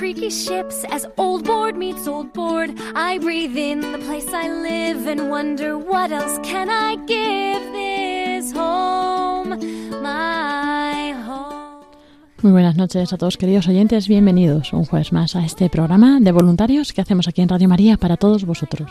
Creaky ships as old board meets old board. I breathe in the place I live and wonder what else can I give this home, my home. Muy buenas noches a todos queridos oyentes, bienvenidos un jueves más a este programa de voluntarios que hacemos aquí en Radio María para todos vosotros.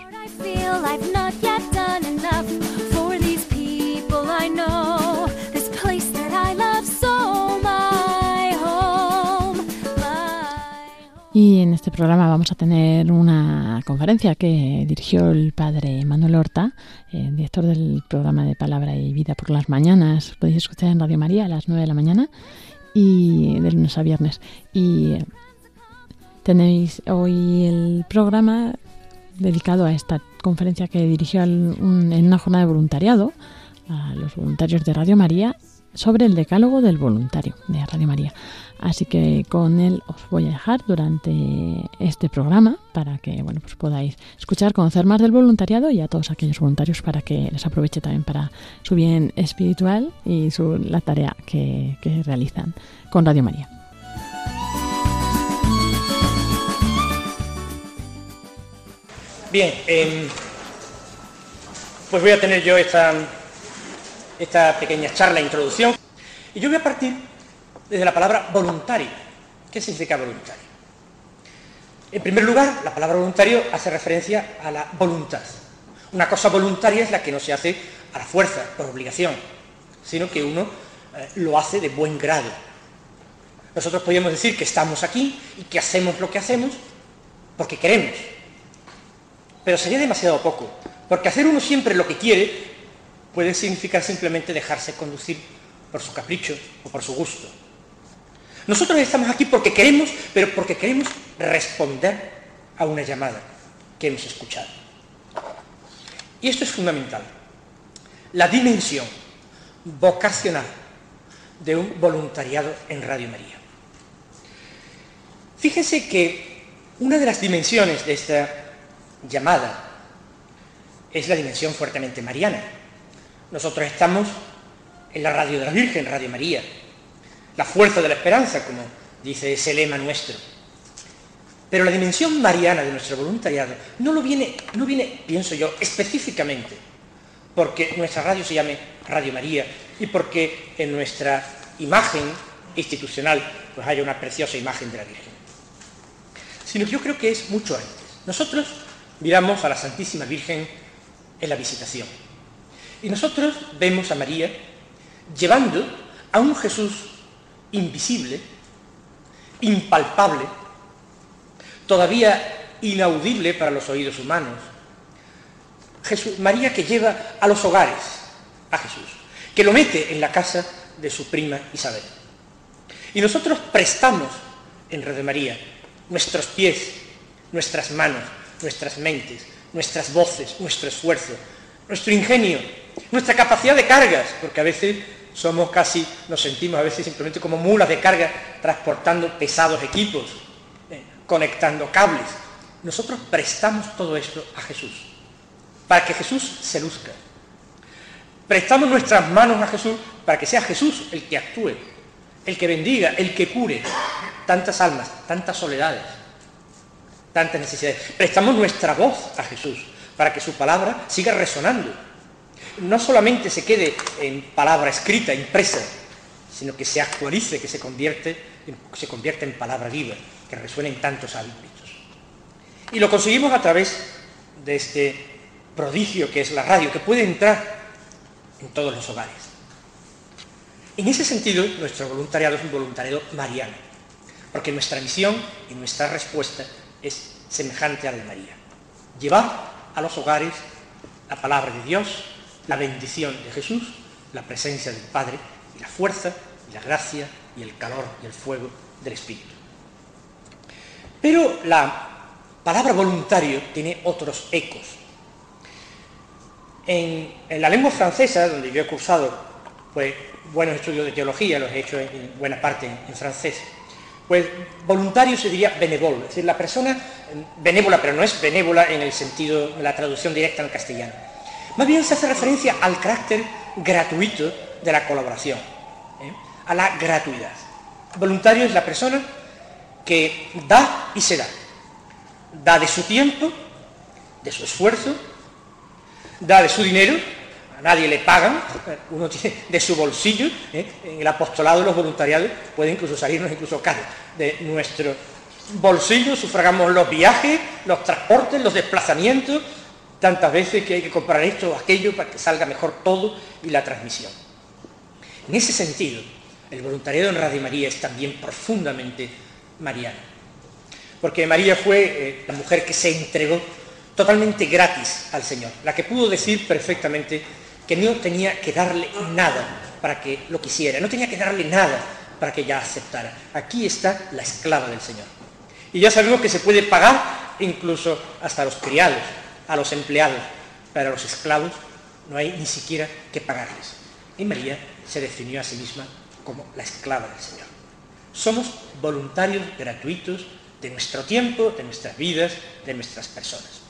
Y en este programa vamos a tener una conferencia que dirigió el padre Manuel Horta, eh, director del programa de Palabra y Vida por las mañanas. Podéis escuchar en Radio María a las 9 de la mañana y de lunes a viernes. Y eh, tenéis hoy el programa dedicado a esta conferencia que dirigió al- un- en una jornada de voluntariado a los voluntarios de Radio María sobre el decálogo del voluntario de Radio María. Así que con él os voy a dejar durante este programa para que bueno pues podáis escuchar, conocer más del voluntariado y a todos aquellos voluntarios para que les aproveche también para su bien espiritual y su, la tarea que, que realizan con Radio María. Bien, em, pues voy a tener yo esta, esta pequeña charla, introducción, y yo voy a partir desde la palabra voluntario. ¿Qué significa voluntario? En primer lugar, la palabra voluntario hace referencia a la voluntad. Una cosa voluntaria es la que no se hace a la fuerza, por obligación, sino que uno eh, lo hace de buen grado. Nosotros podríamos decir que estamos aquí y que hacemos lo que hacemos porque queremos, pero sería demasiado poco, porque hacer uno siempre lo que quiere puede significar simplemente dejarse conducir por su capricho o por su gusto. Nosotros estamos aquí porque queremos, pero porque queremos responder a una llamada que hemos escuchado. Y esto es fundamental. La dimensión vocacional de un voluntariado en Radio María. Fíjense que una de las dimensiones de esta llamada es la dimensión fuertemente mariana. Nosotros estamos en la radio de la Virgen, Radio María, la fuerza de la esperanza, como dice ese lema nuestro. Pero la dimensión mariana de nuestro voluntariado no, lo viene, no viene, pienso yo, específicamente porque nuestra radio se llame Radio María y porque en nuestra imagen institucional pues haya una preciosa imagen de la Virgen. Sino que yo creo que es mucho antes. Nosotros miramos a la Santísima Virgen en la visitación. Y nosotros vemos a María llevando a un Jesús invisible, impalpable, todavía inaudible para los oídos humanos. María que lleva a los hogares a Jesús, que lo mete en la casa de su prima Isabel. Y nosotros prestamos en Red de María nuestros pies, nuestras manos, nuestras mentes, nuestras voces, nuestro esfuerzo, nuestro ingenio, nuestra capacidad de cargas, porque a veces somos casi, nos sentimos a veces simplemente como mulas de carga transportando pesados equipos, eh, conectando cables. Nosotros prestamos todo esto a Jesús, para que Jesús se luzca. Prestamos nuestras manos a Jesús para que sea Jesús el que actúe, el que bendiga, el que cure tantas almas, tantas soledades, tantas necesidades. Prestamos nuestra voz a Jesús para que su palabra siga resonando. No solamente se quede en palabra escrita, impresa, sino que se actualice, que se convierte, se convierta en palabra viva, que resuene en tantos ámbitos. Y lo conseguimos a través de este prodigio que es la radio, que puede entrar en todos los hogares. En ese sentido, nuestro voluntariado es un voluntariado mariano. porque nuestra misión y nuestra respuesta es semejante a la de María. Llevar a los hogares la palabra de Dios, la bendición de Jesús, la presencia del Padre y la fuerza y la gracia y el calor y el fuego del Espíritu. Pero la palabra voluntario tiene otros ecos. En, la lengua francesa, donde yo he cursado pues, buenos estudios de teología, los he hecho en, buena parte en, francés, pues voluntario se diría benévole, es decir, la persona benévola, pero no es benévola en el sentido de la traducción directa al castellano. Más bien se hace referencia al carácter gratuito de la colaboración, ¿eh? a la gratuidad. Voluntario es la persona que da y se da. Da de su tiempo, de su esfuerzo, da de su dinero, a nadie le pagan, uno tiene de su bolsillo, ¿eh? en el apostolado los voluntariados puede incluso salirnos incluso caro de nuestro bolsillo, sufragamos los viajes, los transportes, los desplazamientos, tantas veces que hay que comprar esto o aquello para que salga mejor todo y la transmisión. En ese sentido, el voluntariado en Radio María es también profundamente mariano. Porque María fue eh, la mujer que se entregó totalmente gratis al Señor, la que pudo decir perfectamente que no tenía que darle nada para que lo quisiera, no tenía que darle nada para que ella aceptara. Aquí está la esclava del Señor. Y ya sabemos que se puede pagar incluso hasta los criados, a los empleados, pero a los esclavos no hay ni siquiera que pagarles. Y María se definió a sí misma como la esclava del Señor. Somos voluntarios gratuitos de nuestro tiempo, de nuestras vidas, de nuestras personas.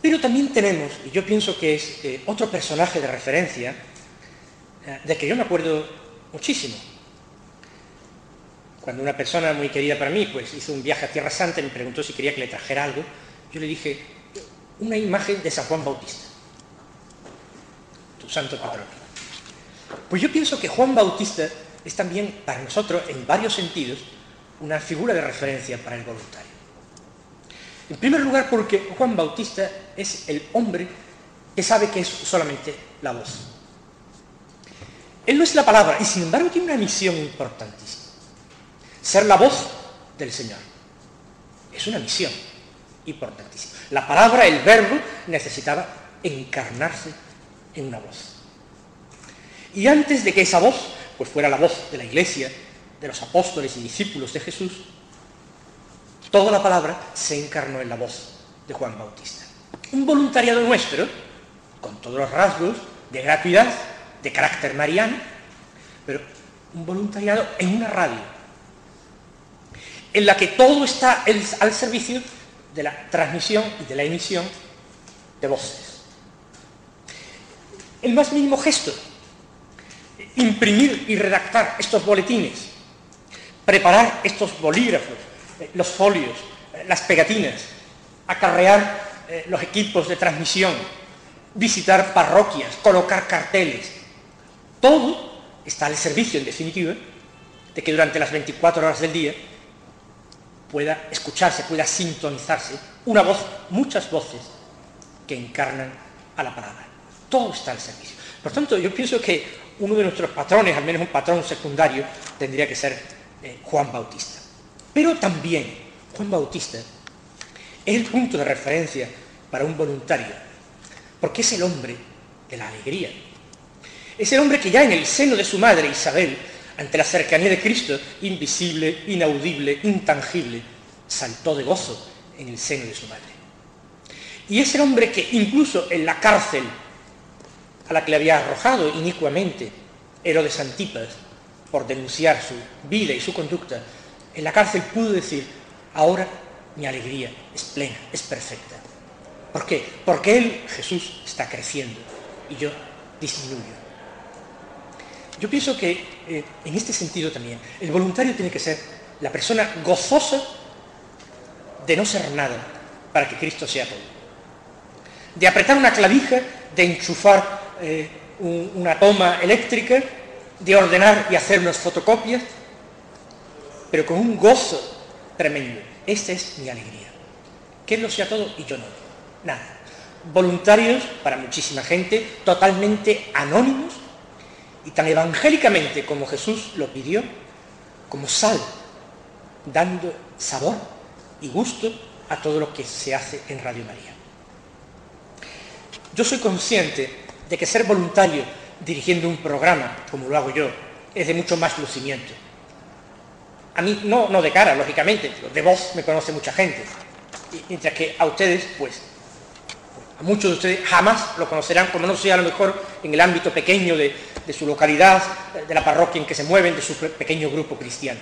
Pero también tenemos, y yo pienso que es eh, otro personaje de referencia, eh, de que yo me acuerdo muchísimo. Cuando una persona muy querida para mí pues, hizo un viaje a Tierra Santa y me preguntó si quería que le trajera algo, yo le dije, una imagen de San Juan Bautista, tu santo patrón. Pues yo pienso que Juan Bautista es también para nosotros, en varios sentidos, una figura de referencia para el voluntario. En primer lugar, porque Juan Bautista es el hombre que sabe que es solamente la voz. Él no es la palabra y sin embargo tiene una misión importantísima. Ser la voz del Señor. Es una misión importantísima. La palabra, el verbo, necesitaba encarnarse en una voz. Y antes de que esa voz pues fuera la voz de la iglesia, de los apóstoles y discípulos de Jesús, toda la palabra se encarnó en la voz de Juan Bautista. Un voluntariado nuestro, con todos los rasgos de gratuidad, de carácter mariano, pero un voluntariado en una radio, en la que todo está al servicio de la transmisión y de la emisión de voces. El más mínimo gesto imprimir y redactar estos boletines, preparar estos bolígrafos, eh, los folios, eh, las pegatinas, acarrear eh, los equipos de transmisión, visitar parroquias, colocar carteles. Todo está al servicio, en definitiva, de que durante las 24 horas del día pueda escucharse, pueda sintonizarse una voz, muchas voces que encarnan a la palabra. Todo está al servicio. Por tanto, yo pienso que uno de nuestros patrones, al menos un patrón secundario, tendría que ser eh, Juan Bautista. Pero también Juan Bautista es el punto de referencia para un voluntario, porque es el hombre de la alegría. Es el hombre que ya en el seno de su madre Isabel, ante la cercanía de Cristo, invisible, inaudible, intangible, saltó de gozo en el seno de su madre. Y es el hombre que incluso en la cárcel a la que le había arrojado inicuamente Herodes Antipas por denunciar su vida y su conducta, en la cárcel pudo decir, ahora mi alegría es plena, es perfecta. ¿Por qué? Porque Él, Jesús, está creciendo y yo disminuyo. Yo pienso que eh, en este sentido también el voluntario tiene que ser la persona gozosa de no ser nada para que Cristo sea todo. De apretar una clavija, de enchufar eh, una toma eléctrica, de ordenar y hacer unas fotocopias, pero con un gozo tremendo. Esta es mi alegría. Que Él lo sea todo y yo no. Nada. Voluntarios para muchísima gente, totalmente anónimos y tan evangélicamente como Jesús lo pidió, como sal, dando sabor y gusto a todo lo que se hace en Radio María. Yo soy consciente de que ser voluntario dirigiendo un programa, como lo hago yo, es de mucho más lucimiento. A mí, no, no de cara, lógicamente, de voz me conoce mucha gente. Mientras que a ustedes, pues, a muchos de ustedes jamás lo conocerán, como no sea a lo mejor en el ámbito pequeño de, de su localidad, de la parroquia en que se mueven, de su pequeño grupo cristiano.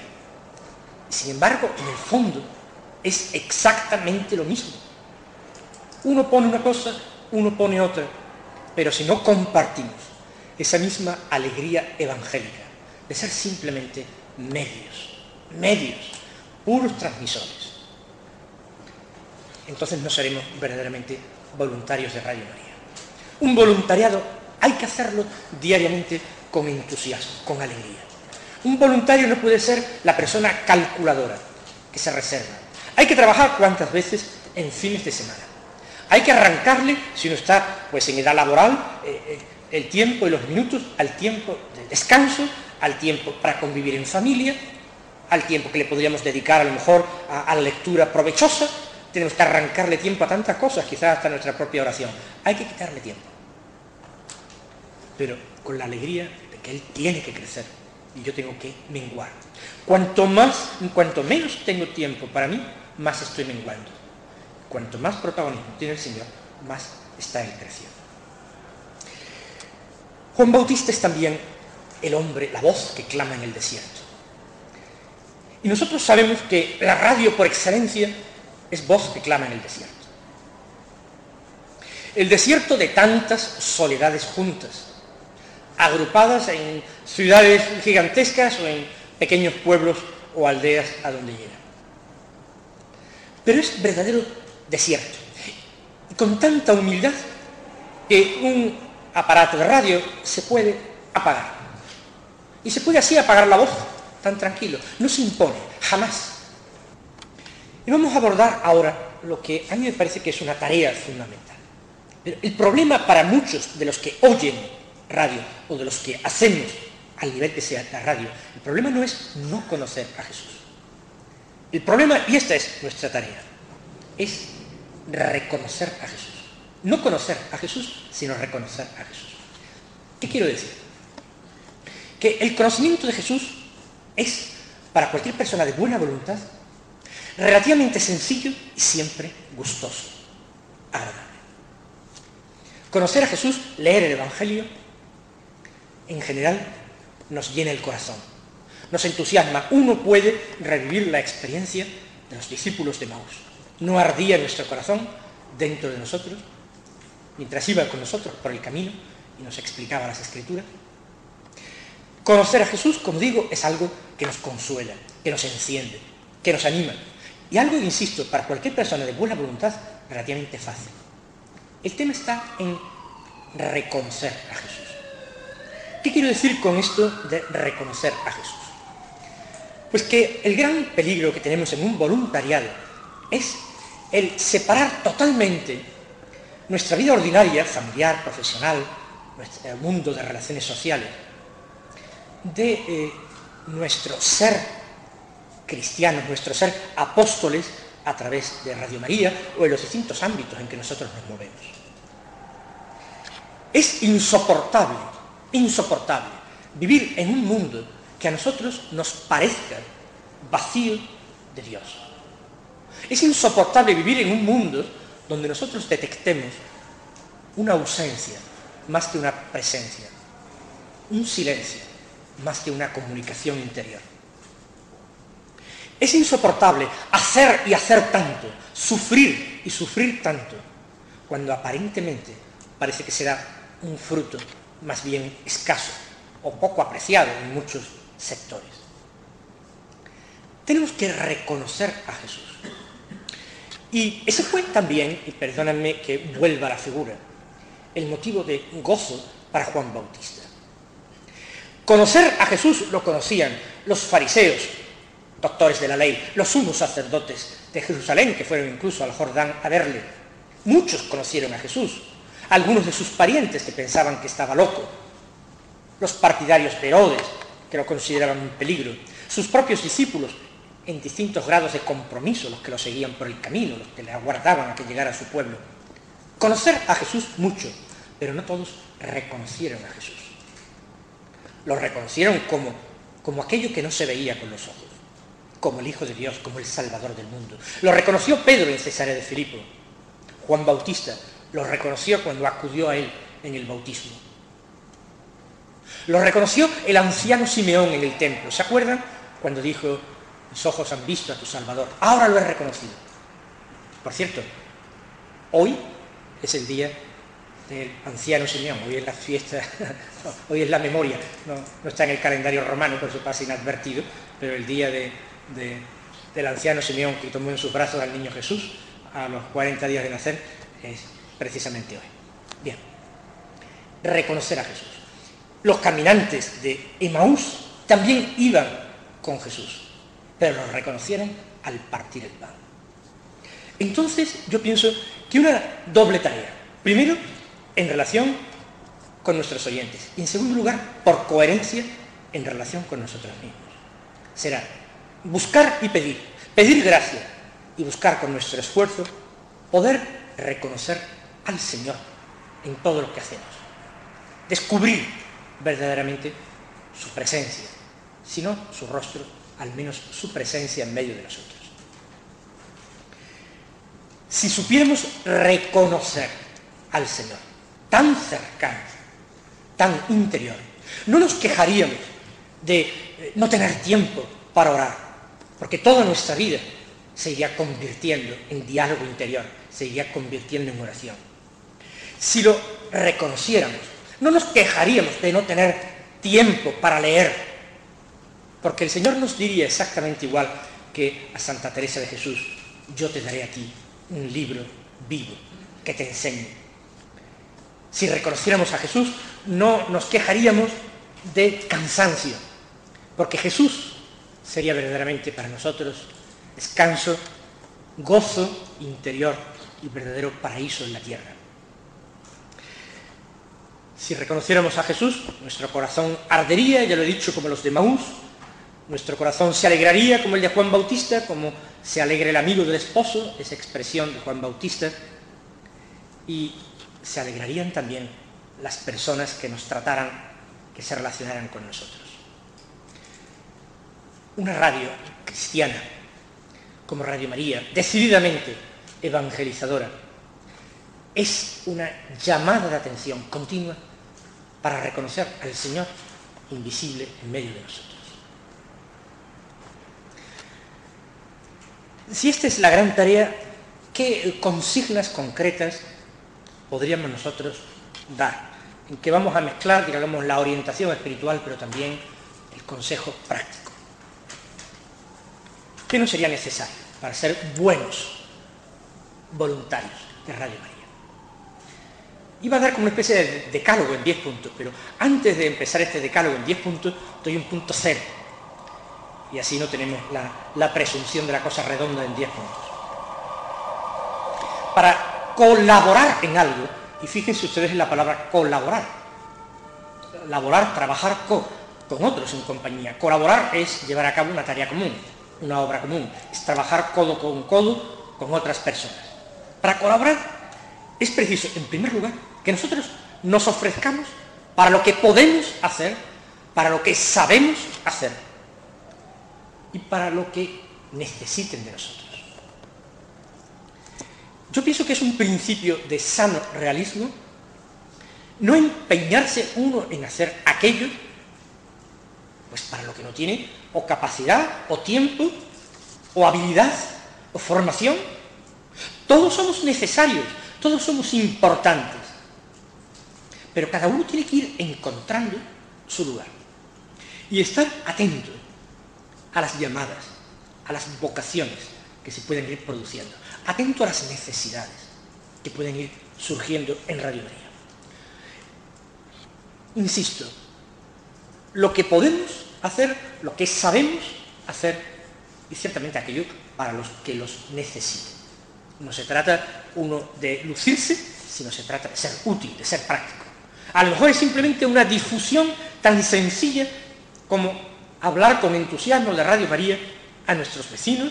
Sin embargo, en el fondo, es exactamente lo mismo. Uno pone una cosa, uno pone otra, pero si no compartimos esa misma alegría evangélica de ser simplemente medios, medios, puros transmisores, entonces no seremos verdaderamente voluntarios de Radio María. Un voluntariado hay que hacerlo diariamente con entusiasmo, con alegría. Un voluntario no puede ser la persona calculadora que se reserva. Hay que trabajar cuantas veces en fines de semana. Hay que arrancarle, si uno está pues, en edad laboral, eh, eh, el tiempo y los minutos al tiempo de descanso, al tiempo para convivir en familia, al tiempo que le podríamos dedicar a lo mejor a, a la lectura provechosa. Tenemos que arrancarle tiempo a tantas cosas, quizás hasta nuestra propia oración. Hay que quitarle tiempo. Pero con la alegría de que él tiene que crecer y yo tengo que menguar. Cuanto más, cuanto menos tengo tiempo para mí, más estoy menguando. Cuanto más protagonismo tiene el Señor, más está él creciendo. Juan Bautista es también el hombre, la voz que clama en el desierto. Y nosotros sabemos que la radio por excelencia es voz que clama en el desierto. El desierto de tantas soledades juntas, agrupadas en ciudades gigantescas o en pequeños pueblos o aldeas a donde llegan. Pero es verdadero desierto. Y con tanta humildad que un aparato de radio se puede apagar. Y se puede así apagar la voz tan tranquilo. No se impone, jamás. Y vamos a abordar ahora lo que a mí me parece que es una tarea fundamental. el problema para muchos de los que oyen radio o de los que hacemos al nivel que sea la radio, el problema no es no conocer a Jesús. El problema, y esta es nuestra tarea, es reconocer a Jesús. No conocer a Jesús, sino reconocer a Jesús. ¿Qué quiero decir? Que el conocimiento de Jesús es, para cualquier persona de buena voluntad, relativamente sencillo y siempre gustoso, agradable. Conocer a Jesús, leer el Evangelio, en general nos llena el corazón, nos entusiasma. Uno puede revivir la experiencia de los discípulos de Maús. No ardía nuestro corazón dentro de nosotros mientras iba con nosotros por el camino y nos explicaba las escrituras. Conocer a Jesús, como digo, es algo que nos consuela, que nos enciende, que nos anima. Y algo, insisto, para cualquier persona de buena voluntad, relativamente fácil. El tema está en reconocer a Jesús. ¿Qué quiero decir con esto de reconocer a Jesús? Pues que el gran peligro que tenemos en un voluntariado es el separar totalmente nuestra vida ordinaria, familiar, profesional, nuestro mundo de relaciones sociales, de eh, nuestro ser cristianos, nuestro ser apóstoles a través de Radio María o en los distintos ámbitos en que nosotros nos movemos. Es insoportable, insoportable vivir en un mundo que a nosotros nos parezca vacío de Dios. Es insoportable vivir en un mundo donde nosotros detectemos una ausencia más que una presencia, un silencio más que una comunicación interior. Es insoportable hacer y hacer tanto, sufrir y sufrir tanto, cuando aparentemente parece que será un fruto más bien escaso o poco apreciado en muchos sectores. Tenemos que reconocer a Jesús. Y ese fue también, y perdónenme que vuelva la figura, el motivo de gozo para Juan Bautista. Conocer a Jesús lo conocían los fariseos, doctores de la ley, los sumos sacerdotes de Jerusalén, que fueron incluso al Jordán a verle. Muchos conocieron a Jesús, algunos de sus parientes que pensaban que estaba loco, los partidarios de Herodes, que lo consideraban un peligro, sus propios discípulos, en distintos grados de compromiso, los que lo seguían por el camino, los que le aguardaban a que llegara a su pueblo. Conocer a Jesús mucho, pero no todos reconocieron a Jesús. Lo reconocieron como, como aquello que no se veía con los ojos, como el Hijo de Dios, como el Salvador del mundo. Lo reconoció Pedro en Cesarea de Filipo. Juan Bautista lo reconoció cuando acudió a él en el bautismo. Lo reconoció el anciano Simeón en el templo. ¿Se acuerdan? Cuando dijo, mis ojos han visto a tu Salvador. Ahora lo he reconocido. Por cierto, hoy es el día del anciano Simeón. Hoy es la fiesta, hoy es la memoria. No, está en el calendario romano, por eso pasa inadvertido, pero el día del anciano Simeón que tomó en sus brazos al niño Jesús a los 40 días de nacer es precisamente hoy. Bien, reconocer a Jesús. Los caminantes de Emaús también iban con Jesús, pero lo reconocieron al partir el pan. Entonces yo pienso que una doble tarea. Primero, en relación con nuestros oyentes. Y en segundo lugar, por coherencia en relación con nosotros mismos. Será buscar y pedir. Pedir gracia y buscar con nuestro esfuerzo poder reconocer al Señor en todo lo que hacemos. Descubrir verdaderamente su presencia, si no su rostro, al menos su presencia en medio de nosotros. Si supiéramos reconocer al Señor tan cercano, tan interior, no nos quejaríamos de eh, no tener tiempo para orar, porque toda nuestra vida se iría convirtiendo en diálogo interior, se iría convirtiendo en oración. Si lo reconociéramos, no nos quejaríamos de no tener tiempo para leer, porque el Señor nos diría exactamente igual que a Santa Teresa de Jesús, yo te daré a ti un libro vivo que te enseñe. Si reconociéramos a Jesús, no nos quejaríamos de cansancio, porque Jesús sería verdaderamente para nosotros descanso, gozo interior y verdadero paraíso en la tierra. Si reconociéramos a Jesús, nuestro corazón ardería, ya lo he dicho, como los de Maús, nuestro corazón se alegraría como el de Juan Bautista, como se alegra el amigo del esposo, esa expresión de Juan Bautista, y se alegrarían también las personas que nos trataran, que se relacionaran con nosotros. Una radio cristiana como Radio María, decididamente evangelizadora, es una llamada de atención continua para reconocer al Señor invisible en medio de nosotros. Si esta es la gran tarea, ¿qué consignas concretas podríamos nosotros dar? En que vamos a mezclar, digamos, la orientación espiritual, pero también el consejo práctico. ¿Qué no sería necesario para ser buenos voluntarios de Radio María? Iba a dar como una especie de decálogo en 10 puntos, pero antes de empezar este decálogo en 10 puntos, doy un punto cero. Y así no tenemos la, presunción de la cosa redonda en 10 puntos. Para colaborar en algo, y fíjense ustedes en la palabra colaborar. Laborar, trabajar con, con otros en compañía. Colaborar es llevar a cabo una tarea común, una obra común. Es trabajar codo con codo con otras personas. Para colaborar es preciso, en primer lugar, que nosotros nos ofrezcamos para lo que podemos hacer, para lo que sabemos hacer y para lo que necesiten de nosotros. Yo pienso que es un principio de sano realismo no empeñarse uno en hacer aquello, pues para lo que no tiene o capacidad, o tiempo, o habilidad, o formación. Todos somos necesarios, todos somos importantes. Pero cada uno tiene que ir encontrando su lugar. Y estar atento a las llamadas, a las vocaciones que se pueden ir produciendo. Atento a las necesidades que pueden ir surgiendo en Radio María. Insisto, lo que podemos hacer, lo que sabemos hacer, y ciertamente aquello para los que los necesiten. No se trata uno de lucirse, sino se trata de ser útil, de ser práctico. A lo mejor es simplemente una difusión tan sencilla como hablar con entusiasmo de Radio María a nuestros vecinos,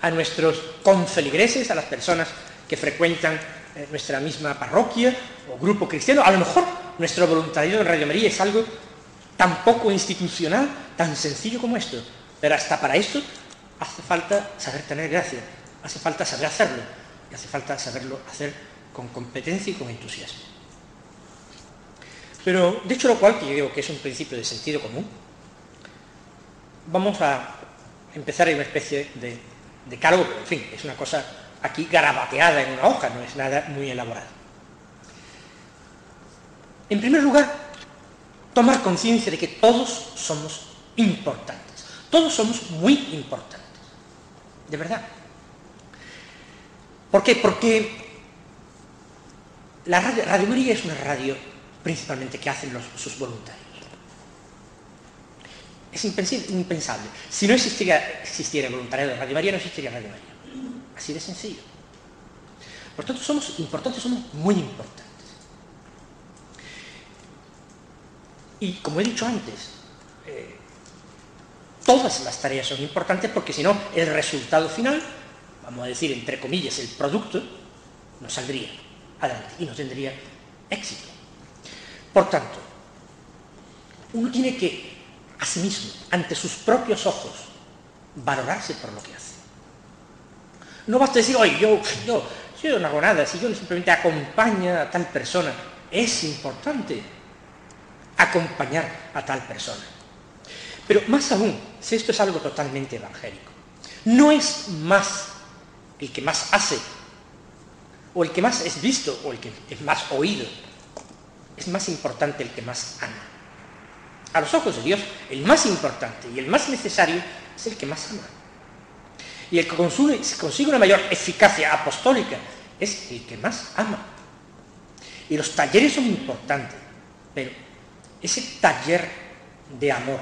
a nuestros conceligreses, a las personas que frecuentan eh, nuestra misma parroquia o grupo cristiano. A lo mejor nuestro voluntariado en Radio María es algo tan poco institucional, tan sencillo como esto. Pero hasta para esto hace falta saber tener gracia, hace falta saber hacerlo, y hace falta saberlo hacer con competencia y con entusiasmo. Pero, de hecho lo cual, que yo digo que es un principio de sentido común, vamos a empezar en una especie de decálogo, pero en fin, es una cosa aquí garabateada en una hoja, no es nada muy elaborado. En primer lugar, tomar conciencia de que todos somos importantes, todos somos muy importantes, de verdad. ¿Por qué? Porque la radio, radio María es una radio principalmente que hacen sus voluntarios. Es impensable. Si no existiera, existiera voluntariado de Radio María, no existiría Radio María. Así de sencillo. Por tanto, somos importantes, somos muy importantes. Y como he dicho antes, eh, todas las tareas son importantes porque si no, el resultado final, vamos a decir entre comillas, el producto, no saldría adelante y no tendría éxito. Por tanto, uno tiene que, a sí mismo, ante sus propios ojos, valorarse por lo que hace. No basta decir, oye, yo, yo, yo no hago nada, si yo simplemente acompaño a tal persona. Es importante acompañar a tal persona. Pero más aún, si esto es algo totalmente evangélico, no es más el que más hace, o el que más es visto, o el que es más oído, es más importante el que más ama. A los ojos de Dios, el más importante y el más necesario es el que más ama. Y el que consigue una mayor eficacia apostólica es el que más ama. Y los talleres son importantes, pero ese taller de amor,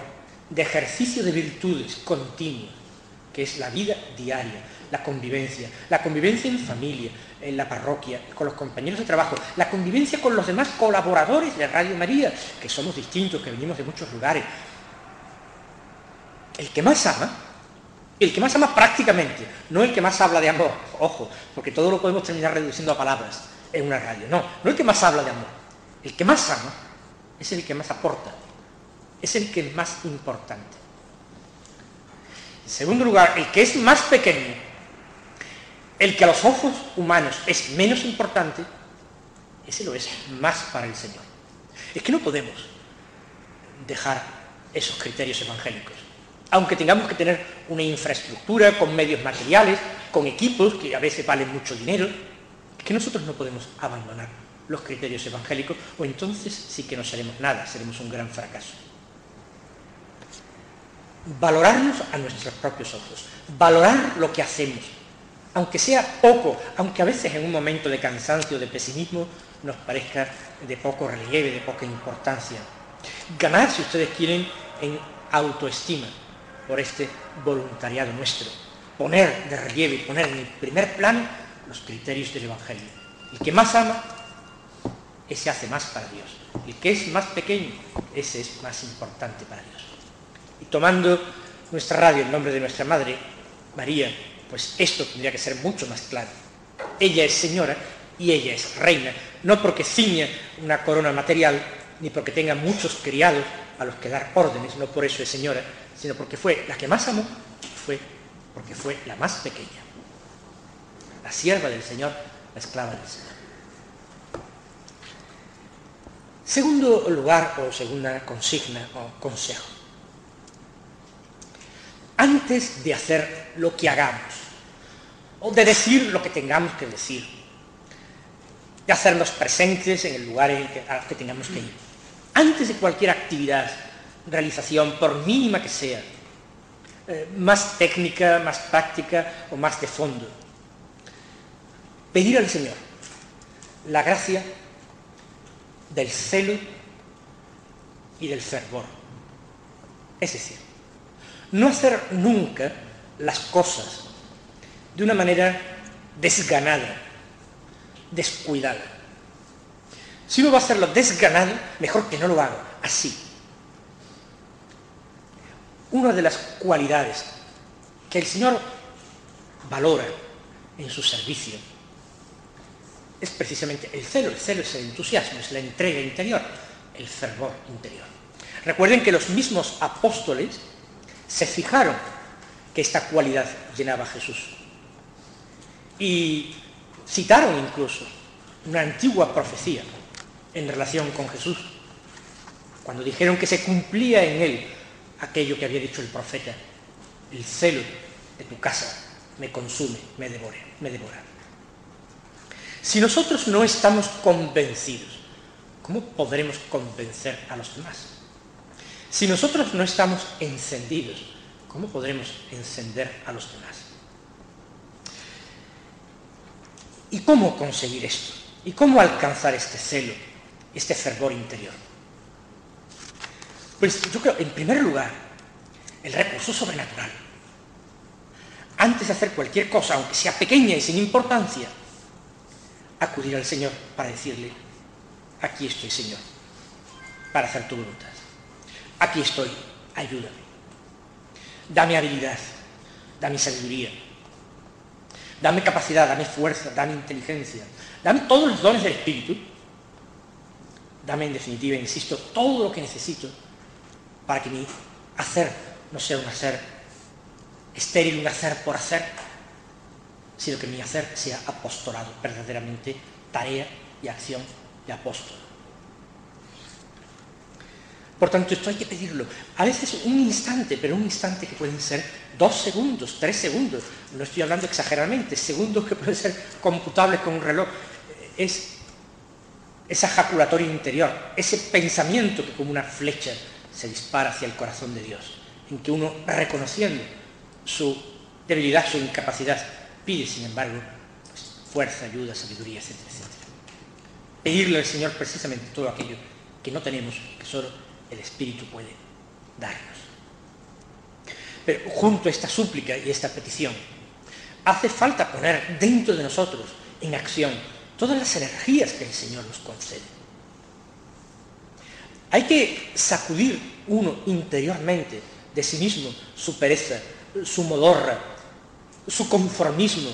de ejercicio de virtudes continuo, que es la vida diaria, la convivencia, la convivencia en familia, en la parroquia, con los compañeros de trabajo, la convivencia con los demás colaboradores de Radio María, que somos distintos, que venimos de muchos lugares. El que más ama, el que más ama prácticamente, no el que más habla de amor, ojo, porque todo lo podemos terminar reduciendo a palabras en una radio, no, no el que más habla de amor, el que más ama es el que más aporta, es el que es más importante. En segundo lugar, el que es más pequeño, el que a los ojos humanos es menos importante, ese lo es más para el Señor. Es que no podemos dejar esos criterios evangélicos. Aunque tengamos que tener una infraestructura con medios materiales, con equipos que a veces valen mucho dinero, es que nosotros no podemos abandonar los criterios evangélicos o entonces sí que no seremos nada, seremos un gran fracaso. Valorarnos a nuestros propios ojos, valorar lo que hacemos, aunque sea poco, aunque a veces en un momento de cansancio, de pesimismo, nos parezca de poco relieve, de poca importancia. Ganar, si ustedes quieren, en autoestima por este voluntariado nuestro. Poner de relieve, poner en el primer plano los criterios del Evangelio. El que más ama, ese hace más para Dios. El que es más pequeño, ese es más importante para Dios. Y tomando nuestra radio en nombre de nuestra Madre, María, pues esto tendría que ser mucho más claro. Ella es señora y ella es reina, no porque ciña una corona material, ni porque tenga muchos criados a los que dar órdenes, no por eso es señora, sino porque fue la que más amó, fue porque fue la más pequeña. La sierva del Señor, la esclava del Señor. Segundo lugar, o segunda consigna o consejo. Antes de hacer lo que hagamos, o de decir lo que tengamos que decir, de hacernos presentes en el lugar en que, que tengamos que ir, antes de cualquier actividad, realización, por mínima que sea, eh, más técnica, más práctica o más de fondo, pedir al Señor la gracia del celo y del fervor. Es decir, no hacer nunca las cosas de una manera desganada, descuidada. Si uno va a hacerlo desganado, mejor que no lo haga así. una de las cualidades que el Señor valora en su servicio es precisamente el celo. El celo es el entusiasmo, es la entrega interior, el fervor interior. Recuerden que los mismos apóstoles se fijaron que esta cualidad llenaba a Jesús. Y citaron incluso una antigua profecía en relación con Jesús, cuando dijeron que se cumplía en él aquello que había dicho el profeta, el celo de tu casa me consume, me devora, me devora. Si nosotros no estamos convencidos, ¿cómo podremos convencer a los demás? Si nosotros no estamos encendidos, ¿cómo podremos encender a los demás? ¿Y cómo conseguir esto? ¿Y cómo alcanzar este celo, este fervor interior? Pues yo creo, en primer lugar, el recurso sobrenatural. Antes de hacer cualquier cosa, aunque sea pequeña y sin importancia, acudir al Señor para decirle, aquí estoy Señor, para hacer tu voluntad. Aquí estoy, ayúdame. Dame habilidad, dame sabiduría, dame capacidad, dame fuerza, dame inteligencia, dame todos los dones del Espíritu. Dame en definitiva, insisto, todo lo que necesito para que mi hacer no sea un hacer estéril, un hacer por hacer, sino que mi hacer sea apostolado, verdaderamente tarea y acción de apóstol. Por tanto, esto hay que pedirlo. A veces un instante, pero un instante que pueden ser dos segundos, tres segundos. No estoy hablando exageradamente, segundos que pueden ser computables con un reloj. Es esa jaculatoria interior, ese pensamiento que como una flecha se dispara hacia el corazón de Dios, en que uno, reconociendo su debilidad, su incapacidad, pide, sin embargo, pues, fuerza, ayuda, sabiduría, etcétera, etcétera. Pedirle al Señor precisamente todo aquello que no tenemos, que solo el Espíritu puede darnos. Pero junto a esta súplica y esta petición, hace falta poner dentro de nosotros en acción todas las energías que el Señor nos concede. Hay que sacudir uno interiormente de sí mismo su pereza, su modorra, su conformismo,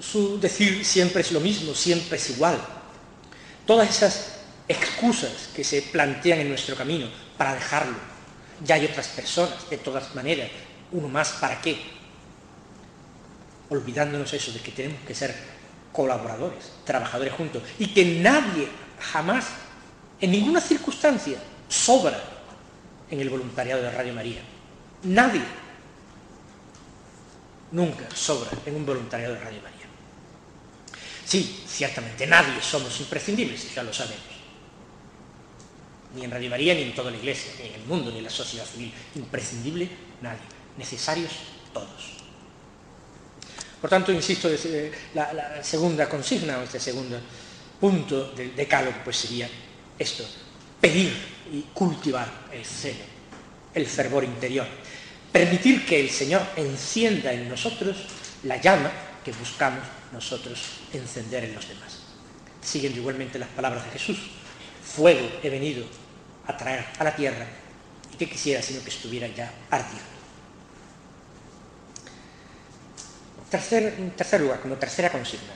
su decir siempre es lo mismo, siempre es igual. Todas esas excusas que se plantean en nuestro camino para dejarlo. Ya hay otras personas, de todas maneras, uno más, ¿para qué? Olvidándonos eso de que tenemos que ser colaboradores, trabajadores juntos, y que nadie jamás en ninguna circunstancia sobra en el voluntariado de Radio María. Nadie nunca sobra en un voluntariado de Radio María. Sí, ciertamente nadie somos imprescindibles, ya lo sabemos. Ni en Radio María, ni en toda la Iglesia, ni en el mundo, ni en la sociedad civil. Imprescindible nadie. Necesarios todos. Por tanto, insisto, la, la segunda consigna, o este segundo punto del decálogo, pues sería esto, pedir y cultivar el celo, el fervor interior, permitir que el Señor encienda en nosotros la llama que buscamos nosotros encender en los demás. Siguen igualmente las palabras de Jesús, fuego he venido a traer a la tierra y que quisiera sino que estuviera ya ardiendo. En tercer lugar, como tercera consigna,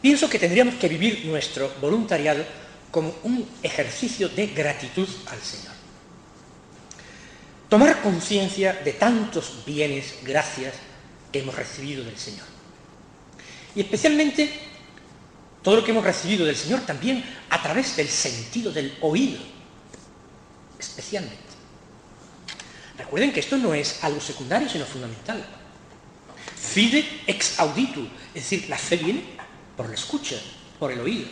Pienso que tendríamos que vivir nuestro voluntariado como un ejercicio de gratitud al Señor. Tomar conciencia de tantos bienes, gracias que hemos recibido del Señor. Y especialmente todo lo que hemos recibido del Señor también a través del sentido del oído, especialmente. Recuerden que esto no es algo secundario, sino fundamental. Fide ex auditu, es decir, la fe viene por la escucha, por el oído.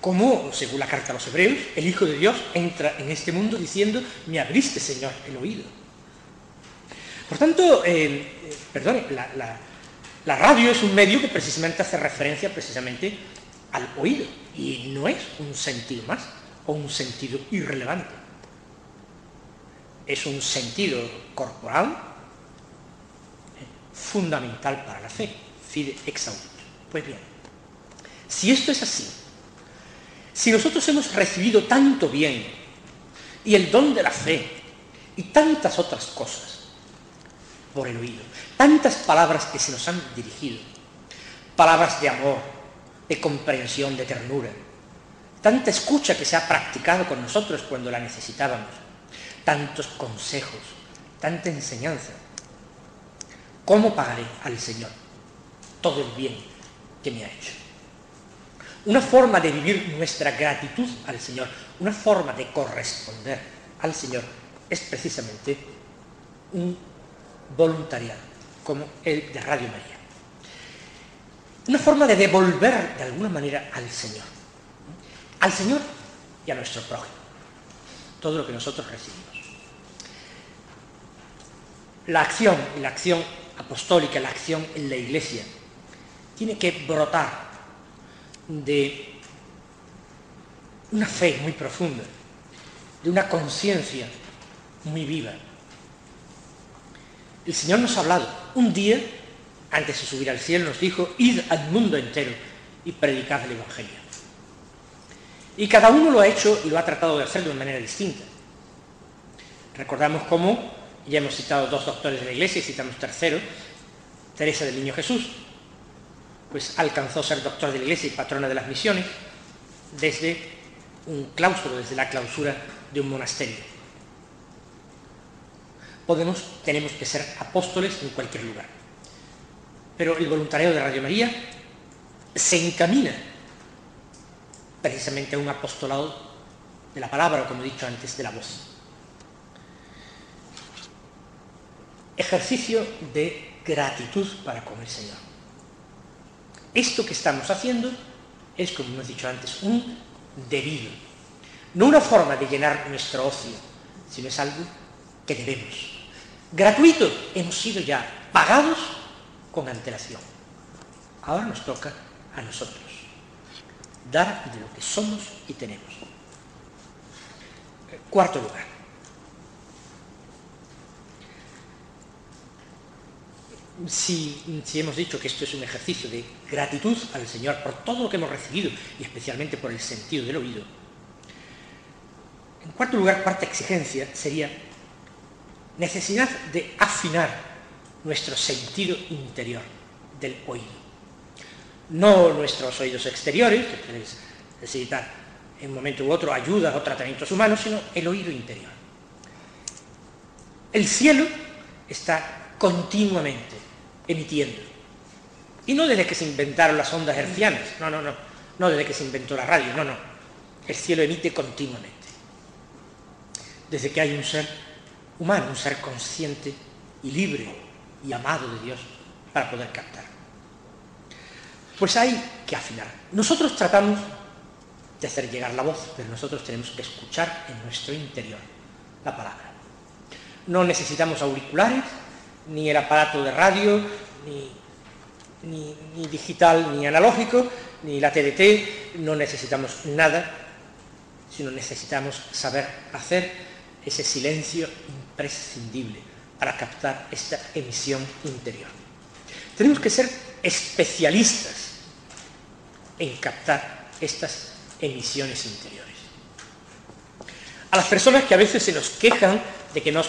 Como, según la carta a los hebreos, el Hijo de Dios entra en este mundo diciendo, me abriste, Señor, el oído. Por tanto, eh, la, la radio es un medio que precisamente hace referencia precisamente al oído y no es un sentido más o un sentido irrelevante. Es un sentido corporal fundamental para la fe, fide ex Pues bien, si esto es así, si nosotros hemos recibido tanto bien y el don de la fe y tantas otras cosas por el oído, tantas palabras que se nos han dirigido, palabras de amor, de comprensión, de ternura, tanta escucha que se ha practicado con nosotros cuando la necesitábamos, tantos consejos, tanta enseñanza. ¿Cómo pagaré al Señor todo el bien que me ha hecho? Una forma de vivir nuestra gratitud al Señor, una forma de corresponder al Señor es precisamente un voluntariado, como el de Radio María. Una forma de devolver de alguna manera al Señor, al Señor y a nuestro prójimo, todo lo que nosotros recibimos. La acción, la acción apostólica, la acción en la iglesia, tiene que brotar de una fe muy profunda, de una conciencia muy viva. El Señor nos ha hablado. Un día, antes de subir al cielo, nos dijo, id al mundo entero y predicad el Evangelio. Y cada uno lo ha hecho y lo ha tratado de hacer de una manera distinta. Recordamos cómo, ya hemos citado dos doctores de la Iglesia y citamos tercero, Teresa del Niño Jesús, pues alcanzó ser doctor de la Iglesia y patrona de las misiones desde un claustro, desde la clausura de un monasterio. Podemos, tenemos que ser apóstoles en cualquier lugar. Pero el voluntariado de Radio María se encamina precisamente a un apostolado de la palabra, o como he dicho antes, de la voz. Ejercicio de gratitud para con el Señor. Esto que estamos haciendo es, como hemos dicho antes, un debido. No una forma de llenar nuestro ocio, sino es algo que debemos. Gratuito, hemos sido ya pagados con antelación. Ahora nos toca a nosotros dar de lo que somos y tenemos. Cuarto lugar. Si, si, hemos dicho que esto es un ejercicio de gratitud al Señor por todo lo que hemos recibido y especialmente por el sentido del oído, en cuarto lugar, cuarta exigencia sería necesidad de afinar nuestro sentido interior del oído. No nuestros oídos exteriores, que pueden necesitar en un momento u otro ayuda o tratamientos humanos, sino el oído interior. El cielo está continuamente emitiendo. Y no desde que se inventaron las ondas hercianas, no, no, no, no desde que se inventó la radio, no, no. El cielo emite continuamente. Desde que hay un ser humano, un ser consciente y libre y amado de Dios para poder captar. Pues hay que afinar. Nosotros tratamos de hacer llegar la voz, pero nosotros tenemos que escuchar en nuestro interior la palabra. No necesitamos auriculares, ni el aparato de radio, ni, ni, digital, ni analógico, ni la TDT, no necesitamos nada, sino necesitamos saber hacer ese silencio imprescindible para captar esta emisión interior. Tenemos que ser especialistas en captar estas emisiones interiores. A las personas que a veces se nos quejan de que no,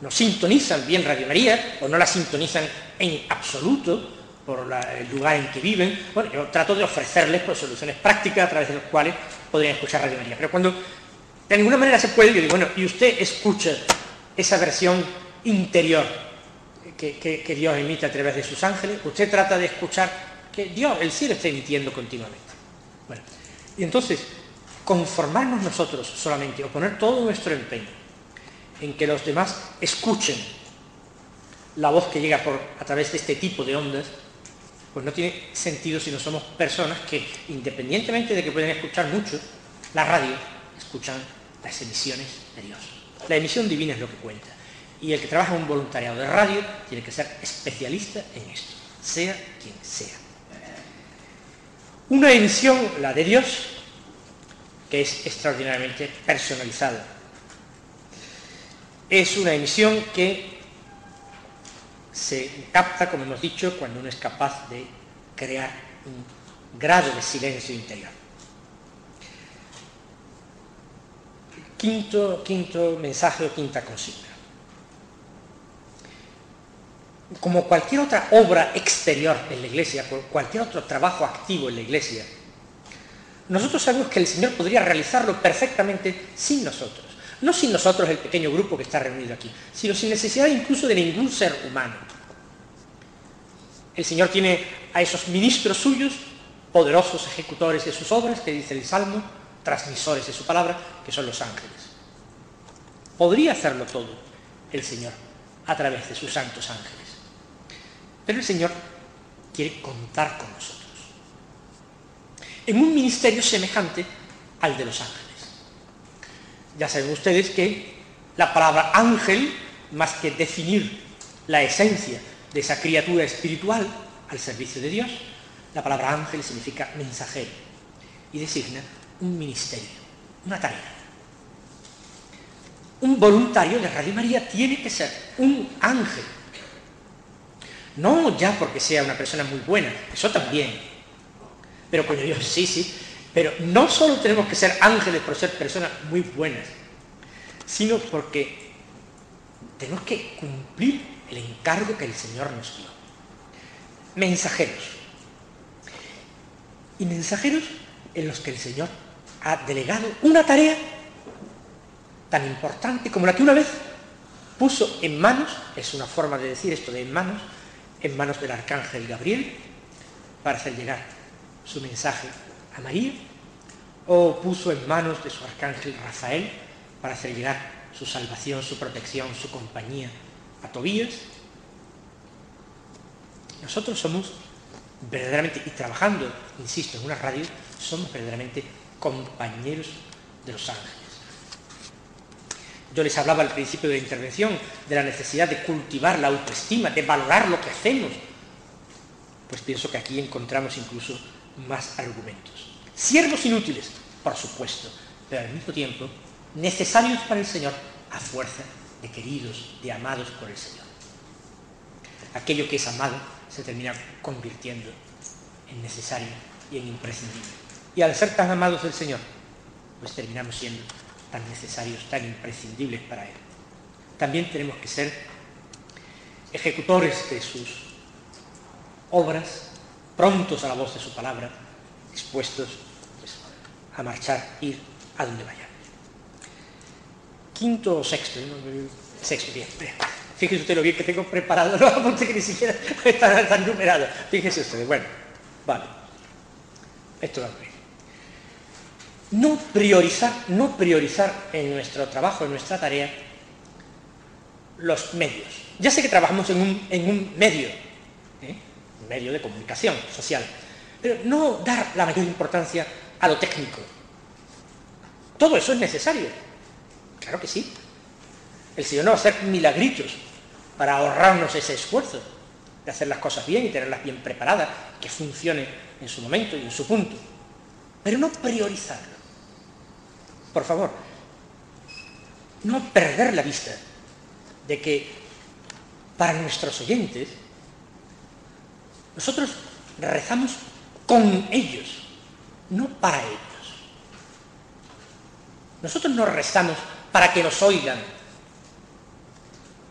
no sintonizan bien Radio María o no la sintonizan en absoluto por el lugar en que viven, bueno, yo trato de ofrecerles pues, soluciones prácticas a través de las cuales podrían escuchar Radio María. Pero cuando de ninguna manera se puede, yo digo, bueno, y usted escucha esa versión interior que, Dios emite a través de sus ángeles, usted trata de escuchar que Dios, el cielo está emitiendo continuamente. Bueno, y entonces, conformarnos nosotros solamente o poner todo nuestro empeño en que los demás escuchen la voz que llega por, a través de este tipo de ondas, pues no tiene sentido si no somos personas que, independientemente de que pueden escuchar mucho, la radio, escuchan las emisiones de Dios. La emisión divina es lo que cuenta. Y el que trabaja en un voluntariado de radio tiene que ser especialista en esto, sea quien sea. Una emisión, la de Dios, que es extraordinariamente personalizada. Es una emisión que se capta, como hemos dicho, cuando uno es capaz de crear un grado de silencio interior. Quinto, quinto mensaje o quinta consigna. Como cualquier otra obra exterior en la iglesia, cualquier otro trabajo activo en la iglesia, nosotros sabemos que el Señor podría realizarlo perfectamente sin nosotros. No sin nosotros, el pequeño grupo que está reunido aquí, sino sin necesidad incluso de ningún ser humano. El Señor tiene a esos ministros suyos, poderosos ejecutores de sus obras, que dice el Salmo, transmisores de su palabra, que son los ángeles. Podría hacerlo todo el Señor a través de sus santos ángeles. Pero el Señor quiere contar con nosotros. En un ministerio semejante al de los ángeles. Ya saben ustedes que la palabra ángel, más que definir la esencia de esa criatura espiritual al servicio de Dios, la palabra ángel significa mensajero y designa un ministerio, una tarea. Un voluntario de Radio María tiene que ser un ángel. No ya porque sea una persona muy buena, eso también. Pero coño Dios, sí, sí. Pero no solo tenemos que ser ángeles por ser personas muy buenas, sino porque tenemos que cumplir el encargo que el Señor nos dio. Mensajeros. Y mensajeros en los que el Señor ha delegado una tarea tan importante como la que una vez puso en manos, es una forma de decir esto de en manos, en manos del arcángel Gabriel, para hacer llegar su mensaje a María, o puso en manos de su arcángel Rafael para hacer llegar su salvación, su protección, su compañía a Tobías. Nosotros somos verdaderamente, y trabajando, insisto, en una radio, somos verdaderamente compañeros de los ángeles. Yo les hablaba al principio de la intervención de la necesidad de cultivar la autoestima, de valorar lo que hacemos. Pues pienso que aquí encontramos incluso más argumentos. Siervos inútiles, por supuesto, pero al mismo tiempo necesarios para el Señor a fuerza de queridos, de amados por el Señor. Aquello que es amado se termina convirtiendo en necesario y en imprescindible. Y al ser tan amados del Señor, pues terminamos siendo tan necesarios, tan imprescindibles para Él. También tenemos que ser ejecutores de sus obras, prontos a la voz de su palabra, dispuestos pues, a marchar, ir a donde vaya. Quinto o sexto, sexto, bien, Fíjese usted lo bien que tengo preparado, no apunte que ni siquiera están, tan numerados. Fíjese ustedes, bueno, vale. Esto bien. No priorizar, no priorizar en nuestro trabajo, en nuestra tarea, los medios. Ya sé que trabajamos en un, en un medio, ¿eh? un medio de comunicación social, pero no dar la mayor importancia a lo técnico. Todo eso es necesario. Claro que sí. El Señor no va a hacer milagritos para ahorrarnos ese esfuerzo de hacer las cosas bien y tenerlas bien preparadas, que funcione en su momento y en su punto. Pero no priorizarlo por favor, no perder la vista de que para nuestros oyentes nosotros rezamos con ellos, no para ellos. Nosotros no rezamos para que nos oigan,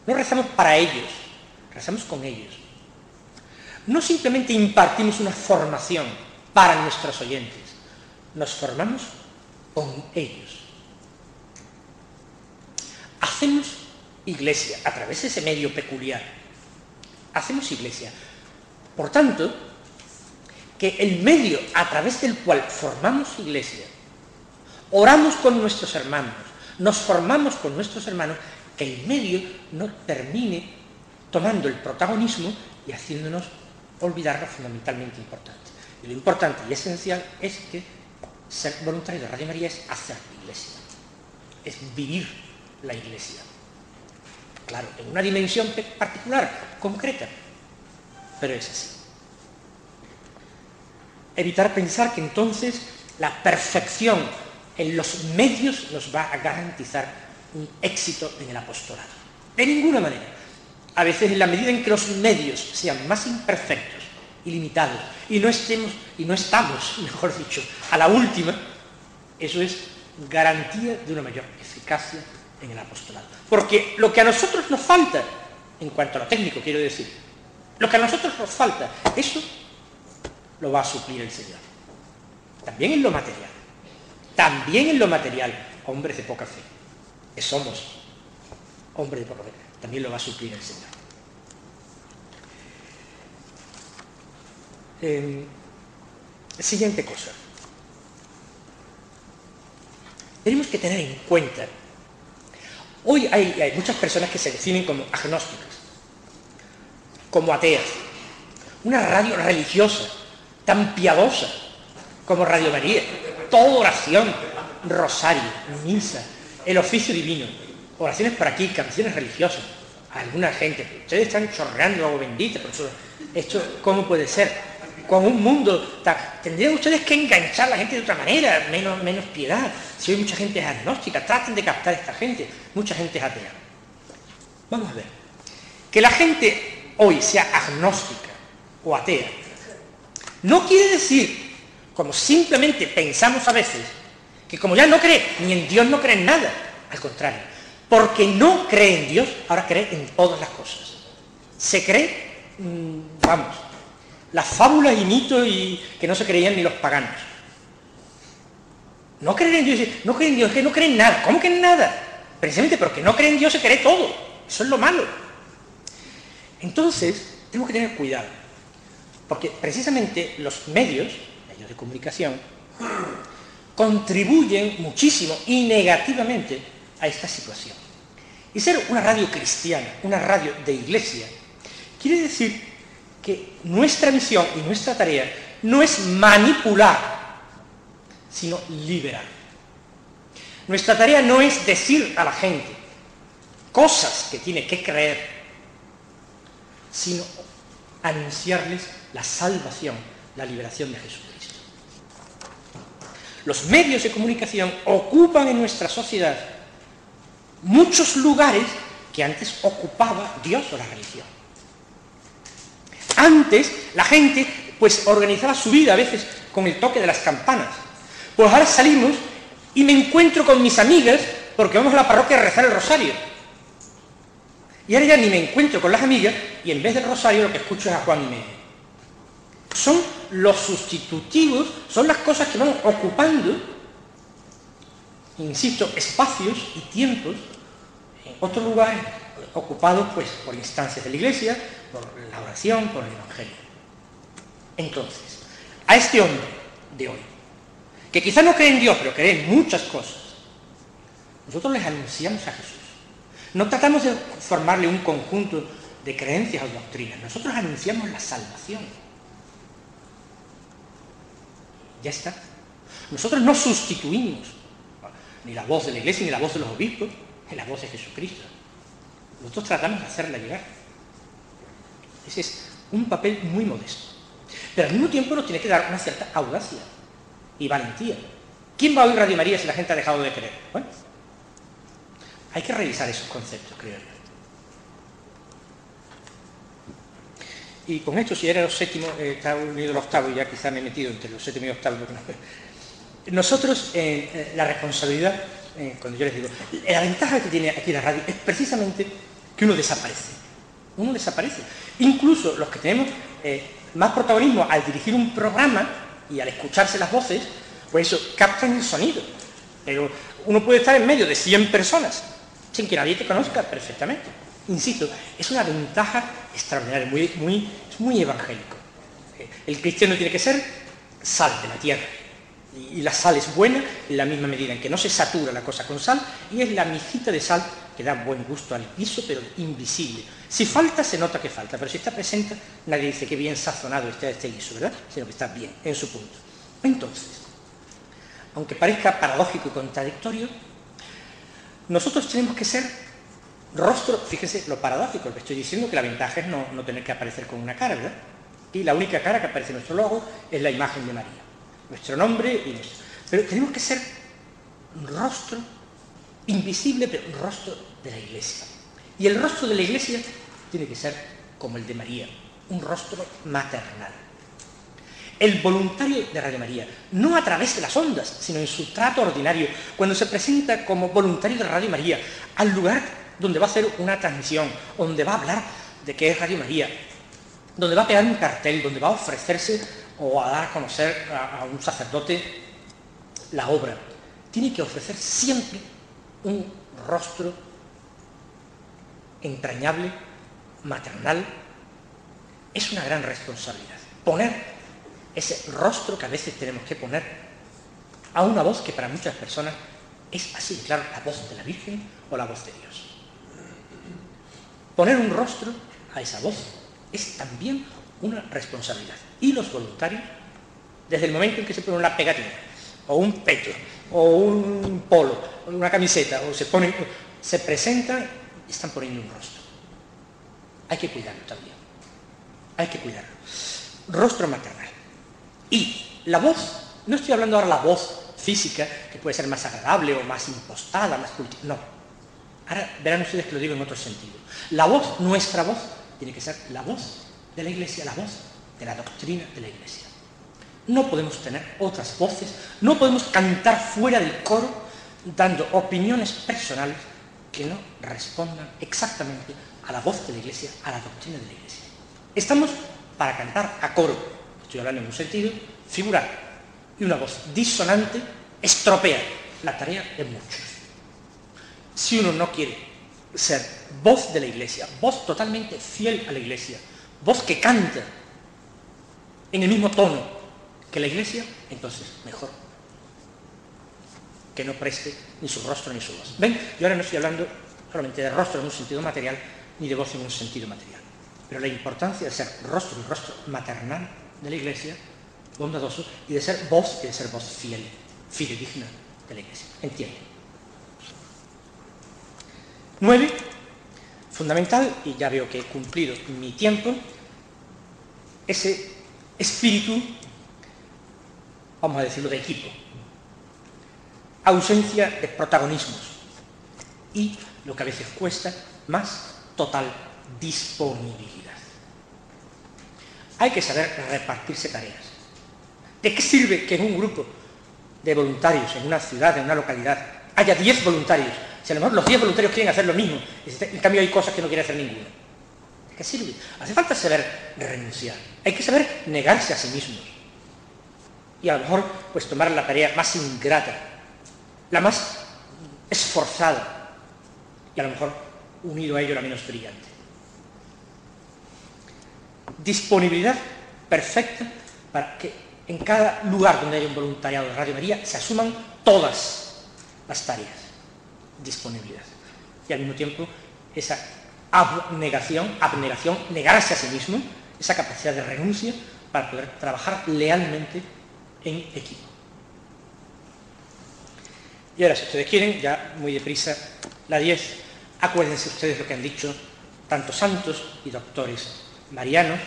no rezamos para ellos, rezamos con ellos. No simplemente impartimos una formación para nuestros oyentes, nos formamos con ellos. Hacemos iglesia a través de ese medio peculiar. Hacemos iglesia. Por tanto, que el medio a través del cual formamos iglesia, oramos con nuestros hermanos, nos formamos con nuestros hermanos, que el medio no termine tomando el protagonismo y haciéndonos olvidar lo fundamentalmente importante. Y lo importante y esencial es que ser voluntario de Radio María es hacer iglesia, es vivir la iglesia. Claro, en una dimensión particular, concreta, pero es así. Evitar pensar que entonces la perfección en los medios nos va a garantizar un éxito en el apostolado. De ninguna manera. A veces en la medida en que los medios sean más imperfectos ilimitado y no estemos y no estamos, mejor dicho, a la última, eso es garantía de una mayor eficacia en el apostolado. Porque lo que a nosotros nos falta, en cuanto a lo técnico quiero decir, lo que a nosotros nos falta, eso lo va a suplir el Señor. También en lo material. También en lo material, hombres de poca fe. Que somos hombres de poca fe. También lo va a suplir el Señor. Eh, siguiente cosa. Tenemos que tener en cuenta, hoy hay, muchas personas que se definen como agnósticas, como ateas. Una radio religiosa, tan piadosa como Radio María, toda oración, rosario, misa, el oficio divino, oraciones por aquí, canciones religiosas. Alguna gente, ustedes están chorreando agua bendita, por eso, esto, ¿cómo puede ser? Con un mundo. Tendrían ustedes que enganchar a la gente de otra manera, menos, menos piedad. Si hoy mucha gente es agnóstica, traten de captar a esta gente. Mucha gente es atea. Vamos a ver. Que la gente hoy sea agnóstica o atea, no quiere decir, como simplemente pensamos a veces, que como ya no cree ni en Dios, no cree en nada. Al contrario, porque no cree en Dios, ahora cree en todas las cosas. Se cree, mmm, vamos, las fábulas y mitos y que no se creían ni los paganos. No creen en Dios, no creen en Dios, que no creen en nada. ¿Cómo que en nada? Precisamente porque no creen en Dios se cree todo. Eso es lo malo. Entonces, tenemos que tener cuidado. Porque precisamente los medios, medios de comunicación, contribuyen muchísimo y negativamente a esta situación. Y ser una radio cristiana, una radio de iglesia, quiere decir que nuestra misión y nuestra tarea no es manipular, sino liberar. Nuestra tarea no es decir a la gente cosas que tiene que creer, sino anunciarles la salvación, la liberación de Jesucristo. Los medios de comunicación ocupan en nuestra sociedad muchos lugares que antes ocupaba Dios o la religión. Antes la gente pues organizaba su vida a veces con el toque de las campanas. Pues ahora salimos y me encuentro con mis amigas porque vamos a la parroquia a rezar el rosario. Y ahora ya ni me encuentro con las amigas y en vez del rosario lo que escucho es a Juan y Medio. Son los sustitutivos, son las cosas que van ocupando, insisto, espacios y tiempos en otros lugares ocupados pues por instancias de la iglesia, por la oración, por el Evangelio. Entonces, a este hombre de hoy, que quizá no cree en Dios, pero cree en muchas cosas, nosotros les anunciamos a Jesús. No tratamos de formarle un conjunto de creencias o doctrinas, nosotros anunciamos la salvación. Ya está. Nosotros no sustituimos ni la voz de la iglesia ni la voz de los obispos, ni la voz de Jesucristo. Nosotros tratamos de hacerla llegar. Ese es un papel muy modesto. Pero al mismo tiempo nos tiene que dar una cierta audacia y valentía. ¿Quién va a oír Radio María si la gente ha dejado de creer? Hay que revisar esos conceptos, creo yo. Y con esto, si era el séptimo, eh, está unido el octavo, y ya quizá me he metido entre los séptimo y octavo. Nosotros, eh, eh, la responsabilidad, eh, cuando yo les digo, la ventaja que tiene aquí la radio es precisamente que uno desaparece. Uno desaparece. Incluso los que tenemos eh, más protagonismo al dirigir un programa y al escucharse las voces, pues eso, captan el sonido. Pero uno puede estar en medio de 100 personas sin que nadie te conozca perfectamente. Insisto, es una ventaja extraordinaria, muy, muy, es muy evangélico. Eh, el cristiano tiene que ser sal de la tierra. Y la sal es buena en la misma medida en que no se satura la cosa con sal y es la mijita de sal que da buen gusto al guiso, pero invisible. Si falta, se nota que falta, pero si está presente, nadie dice que bien sazonado está este guiso, ¿verdad? Sino que está bien, en su punto. Entonces, aunque parezca paradójico y contradictorio, nosotros tenemos que ser rostro, fíjense lo paradójico, que estoy diciendo que la ventaja es no, no tener que aparecer con una cara, ¿verdad? Y la única cara que aparece en nuestro logo es la imagen de María, nuestro nombre y nuestro. Pero tenemos que ser un rostro invisible, pero un rostro de la iglesia. Y el rostro de la iglesia tiene que ser como el de María, un rostro maternal. el voluntario de Radio María, no a través de las ondas, sino en su trato ordinario, cuando se presenta como voluntario de Radio María al lugar donde va a hacer una transmisión, donde va a hablar de qué es Radio María, donde va a pegar un cartel, donde va a ofrecerse o a dar a conocer a, un sacerdote la obra, tiene que ofrecer siempre un rostro entrañable, maternal, es una gran responsabilidad. Poner ese rostro que a veces tenemos que poner a una voz que para muchas personas es así, claro, la voz de la Virgen o la voz de Dios. Poner un rostro a esa voz es también una responsabilidad. Y los voluntarios, desde el momento en que se ponen una pegatina, o un peto, o un polo, o una camiseta, o se ponen, se presentan, están poniendo un rostro. Hay que cuidarlo también. Hay que cuidarlo. Rostro maternal. Y la voz, no estoy hablando ahora la voz física, que puede ser más agradable o más impostada, más no. Ahora verán ustedes que lo digo en otro sentido. La voz, nuestra voz, tiene que ser la voz de la Iglesia, la voz de la doctrina de la Iglesia. No podemos tener otras voces, no podemos cantar fuera del coro dando opiniones personales que no respondan exactamente a la voz de la Iglesia, a la doctrina de la Iglesia. Estamos para cantar a coro, estoy hablando en un sentido figural, y una voz disonante estropea la tarea de muchos. Si uno no quiere ser voz de la Iglesia, voz totalmente fiel a la Iglesia, voz que canta en el mismo tono que la Iglesia, entonces mejor que no preste ni su rostro ni su voz. ¿Ven? Yo ahora no estoy hablando solamente de rostro en un sentido material, ni de voz en un sentido material. Pero la importancia de ser rostro y rostro maternal de la Iglesia, bondadoso, y de ser voz y de ser voz fiel, fidedigna de la Iglesia. Entiende. Nueve, fundamental, y ya veo que he cumplido mi tiempo, ese espíritu, vamos a decirlo, de equipo. Ausencia de protagonismos y, lo que a veces cuesta, más total disponibilidad. Hay que saber repartirse tareas. ¿De qué sirve que en un grupo de voluntarios, en una ciudad, en una localidad, haya 10 voluntarios? Si a lo mejor los 10 voluntarios quieren hacer lo mismo, en cambio hay cosas que no quiere hacer ninguno. ¿De qué sirve? Hace falta saber renunciar. Hay que saber negarse a sí mismos. Y a lo mejor, pues tomar la tarea más ingrata, la más esforzada, y a lo mejor unido a ello la menos brillante. Disponibilidad perfecta para que en cada lugar donde haya un voluntariado de Radio María se asuman todas las tareas. Disponibilidad. Y al mismo tiempo esa abnegación, abnegación, negarse a sí mismo, esa capacidad de renuncia para poder trabajar lealmente en equipo. Y ahora, si ustedes quieren, ya muy deprisa, la 10, acuérdense ustedes lo que han dicho tantos santos y doctores marianos,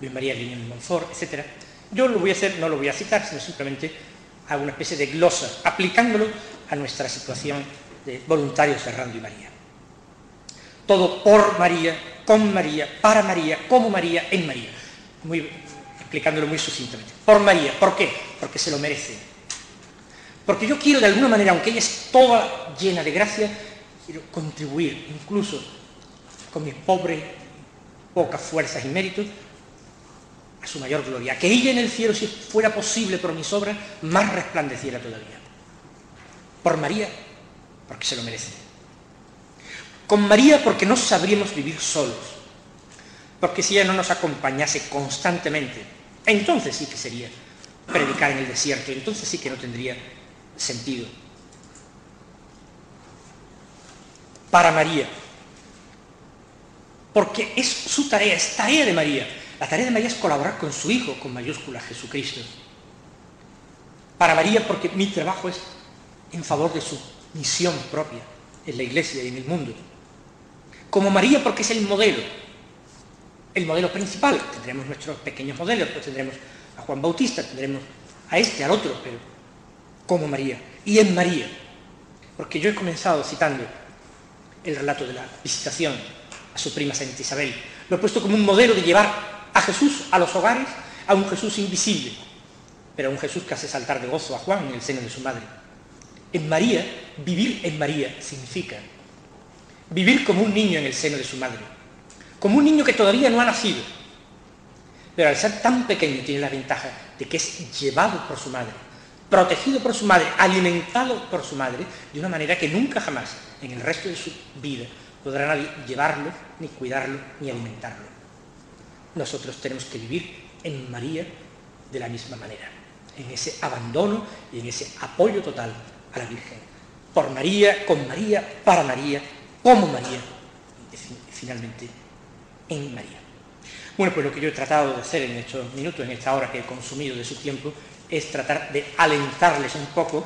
Luis María Guiñón de Montfort, etc. Yo lo voy a hacer, no lo voy a citar, sino simplemente hago una especie de glosa, aplicándolo a nuestra situación de voluntarios de Radio y María. Todo por María, con María, para María, como María, en María. Explicándolo muy sucintamente. Por María, ¿por qué? Porque se lo merece. Porque yo quiero de alguna manera, aunque ella es toda llena de gracia, quiero contribuir, incluso con mis pobres, pocas fuerzas y méritos, a su mayor gloria. Que ella en el cielo, si fuera posible por mis obras, más resplandeciera todavía. Por María, porque se lo merece. Con María porque no sabríamos vivir solos. Porque si ella no nos acompañase constantemente, entonces sí que sería predicar en el desierto, entonces sí que no tendría sentido. Para María. Porque es su tarea, es tarea de María. La tarea de María es colaborar con su Hijo, con mayúscula Jesucristo. Para María porque mi trabajo es en favor de su misión propia en la iglesia y en el mundo. Como María porque es el modelo, el modelo principal. Tendremos nuestros pequeños modelos, pues tendremos a Juan Bautista, tendremos a este, al otro, pero como María. Y en María, porque yo he comenzado citando el relato de la visitación a su prima Santa Isabel. Lo he puesto como un modelo de llevar a Jesús a los hogares a un Jesús invisible, pero a un Jesús que hace saltar de gozo a Juan en el seno de su madre. En María, vivir en María significa vivir como un niño en el seno de su madre, como un niño que todavía no ha nacido, pero al ser tan pequeño tiene la ventaja de que es llevado por su madre, protegido por su madre, alimentado por su madre, de una manera que nunca jamás en el resto de su vida podrá nadie llevarlo, ni cuidarlo, ni alimentarlo. Nosotros tenemos que vivir en María de la misma manera, en ese abandono y en ese apoyo total a la Virgen. Por María, con María, para María, como María, finalmente en María. Bueno, pues lo que yo he tratado de hacer en estos minutos, en esta hora que he consumido de su tiempo, es tratar de alentarles un poco,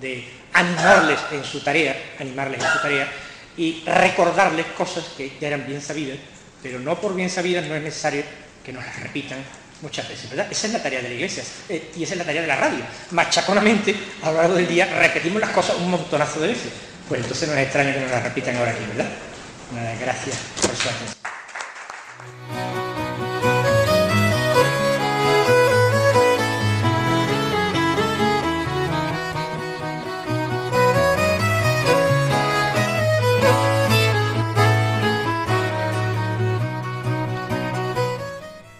de animarles en su tarea, animarles en su tarea y recordarles cosas que ya eran bien sabidas, pero no por bien sabidas no es necesario que nos las repitan muchas veces, ¿verdad? Esa es la tarea de la iglesia eh, y esa es la tarea de la radio. Machaconamente, a lo largo del día, repetimos las cosas un montonazo de veces. Pues entonces no es extraño que nos las repitan ahora aquí, ¿verdad? gracias por su atención.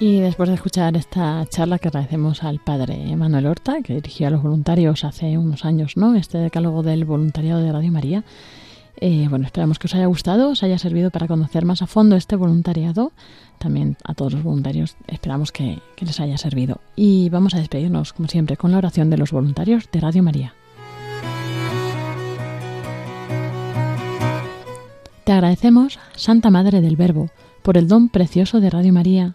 Y después de escuchar esta charla que agradecemos al padre Manuel Horta, que dirigió a los voluntarios hace unos años, ¿no? Este decálogo del voluntariado de Radio María. Eh, bueno, esperamos que os haya gustado, os haya servido para conocer más a fondo este voluntariado. También a todos los voluntarios esperamos que, que les haya servido. Y vamos a despedirnos, como siempre, con la oración de los voluntarios de Radio María. Te agradecemos, Santa Madre del Verbo, por el don precioso de Radio María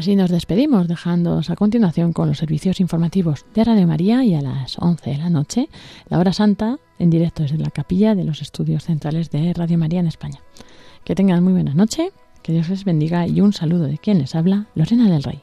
Así nos despedimos, dejándoos a continuación con los servicios informativos de Radio María y a las 11 de la noche, la hora santa, en directo desde la capilla de los estudios centrales de Radio María en España. Que tengan muy buena noche, que Dios les bendiga y un saludo de quien les habla, Lorena del Rey.